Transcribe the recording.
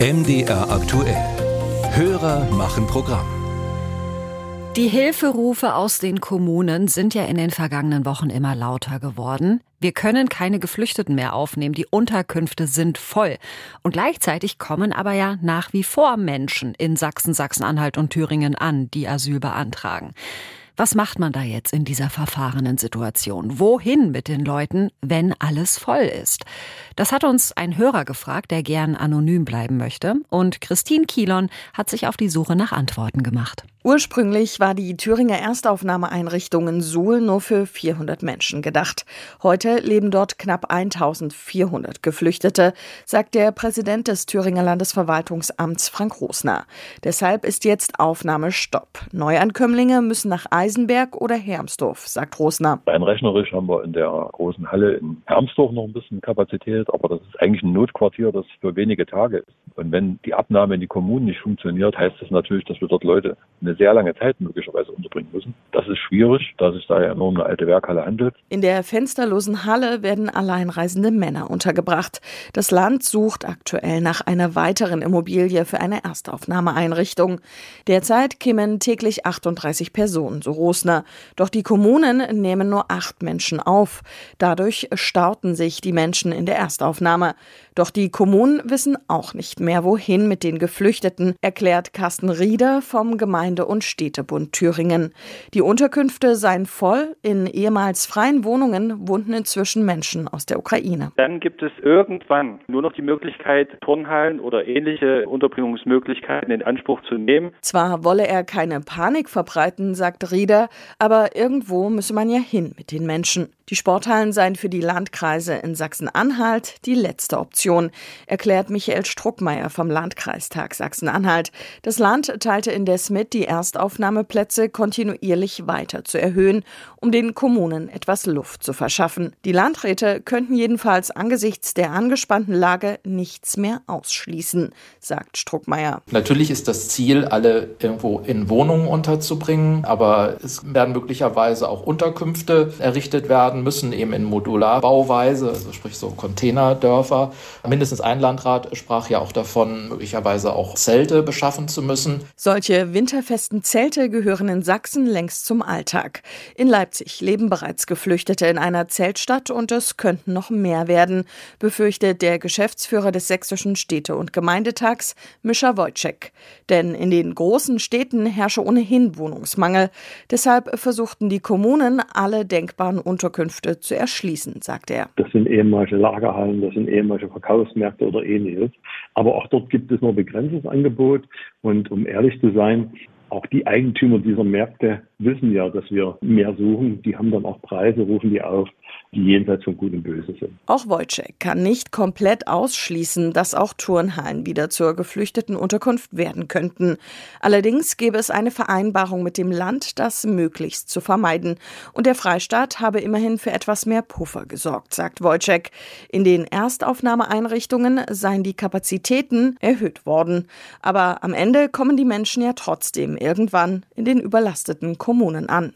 MDR aktuell. Hörer machen Programm. Die Hilferufe aus den Kommunen sind ja in den vergangenen Wochen immer lauter geworden. Wir können keine Geflüchteten mehr aufnehmen, die Unterkünfte sind voll. Und gleichzeitig kommen aber ja nach wie vor Menschen in Sachsen, Sachsen-Anhalt und Thüringen an, die Asyl beantragen. Was macht man da jetzt in dieser verfahrenen Situation? Wohin mit den Leuten, wenn alles voll ist? Das hat uns ein Hörer gefragt, der gern anonym bleiben möchte. Und Christine Kielon hat sich auf die Suche nach Antworten gemacht. Ursprünglich war die Thüringer Erstaufnahmeeinrichtung in Suhl nur für 400 Menschen gedacht. Heute leben dort knapp 1400 Geflüchtete, sagt der Präsident des Thüringer Landesverwaltungsamts Frank Rosner. Deshalb ist jetzt Aufnahmestopp. Neuankömmlinge müssen nach Eisenberg oder Hermsdorf, sagt Rosner. Rein rechnerisch haben wir in der großen Halle in Hermsdorf noch ein bisschen Kapazität, aber das ist eigentlich ein Notquartier, das für wenige Tage ist. Und wenn die Abnahme in die Kommunen nicht funktioniert, heißt das natürlich, dass wir dort Leute eine sehr lange Zeit möglicherweise unterbringen müssen. Das ist schwierig, da sich da ja nur um eine alte Werkhalle handelt. In der fensterlosen Halle werden alleinreisende Männer untergebracht. Das Land sucht aktuell nach einer weiteren Immobilie für eine Erstaufnahmeeinrichtung. Derzeit kämen täglich 38 Personen, so Rosner. Doch die Kommunen nehmen nur acht Menschen auf. Dadurch stauten sich die Menschen in der Erstaufnahme. Doch die Kommunen wissen auch nicht mehr, wohin mit den Geflüchteten, erklärt Carsten Rieder vom Gemeinde- und Städtebund Thüringen. Die Unterkünfte seien voll. In ehemals freien Wohnungen wohnten inzwischen Menschen aus der Ukraine. Dann gibt es irgendwann nur noch die Möglichkeit, Turnhallen oder ähnliche Unterbringungsmöglichkeiten in Anspruch zu nehmen. Zwar wolle er keine Panik verbreiten, sagt Rieder, aber irgendwo müsse man ja hin mit den Menschen. Die Sporthallen seien für die Landkreise in Sachsen-Anhalt die letzte Option, erklärt Michael Struckmeier vom Landkreistag Sachsen-Anhalt. Das Land teilte indes mit, die Erstaufnahmeplätze kontinuierlich weiter zu erhöhen, um den Kommunen etwas Luft zu verschaffen. Die Landräte könnten jedenfalls angesichts der angespannten Lage nichts mehr ausschließen, sagt Struckmeier. Natürlich ist das Ziel, alle irgendwo in Wohnungen unterzubringen, aber es werden möglicherweise auch Unterkünfte errichtet werden werden müssen, eben in Modularbauweise, also sprich so Containerdörfer. Mindestens ein Landrat sprach ja auch davon, möglicherweise auch Zelte beschaffen zu müssen. Solche winterfesten Zelte gehören in Sachsen längst zum Alltag. In Leipzig leben bereits Geflüchtete in einer Zeltstadt und es könnten noch mehr werden, befürchtet der Geschäftsführer des Sächsischen Städte- und Gemeindetags, Mischa Wojcek. Denn in den großen Städten herrsche ohnehin Wohnungsmangel. Deshalb versuchten die Kommunen, alle denkbaren Unterkünfte Unterkünfte zu erschließen, sagt er. Das sind ehemalige Lagerhallen, das sind ehemalige Verkaufsmärkte oder ähnliches. Aber auch dort gibt es nur begrenztes Angebot. Und um ehrlich zu sein, auch die Eigentümer dieser Märkte wissen ja, dass wir mehr suchen. Die haben dann auch Preise, rufen die auf die jenseits von Gut und Böse sind. Auch Wojciech kann nicht komplett ausschließen, dass auch Turnhallen wieder zur geflüchteten Unterkunft werden könnten. Allerdings gäbe es eine Vereinbarung mit dem Land, das möglichst zu vermeiden. Und der Freistaat habe immerhin für etwas mehr Puffer gesorgt, sagt Wojciech. In den Erstaufnahmeeinrichtungen seien die Kapazitäten erhöht worden. Aber am Ende kommen die Menschen ja trotzdem irgendwann in den überlasteten Kommunen an.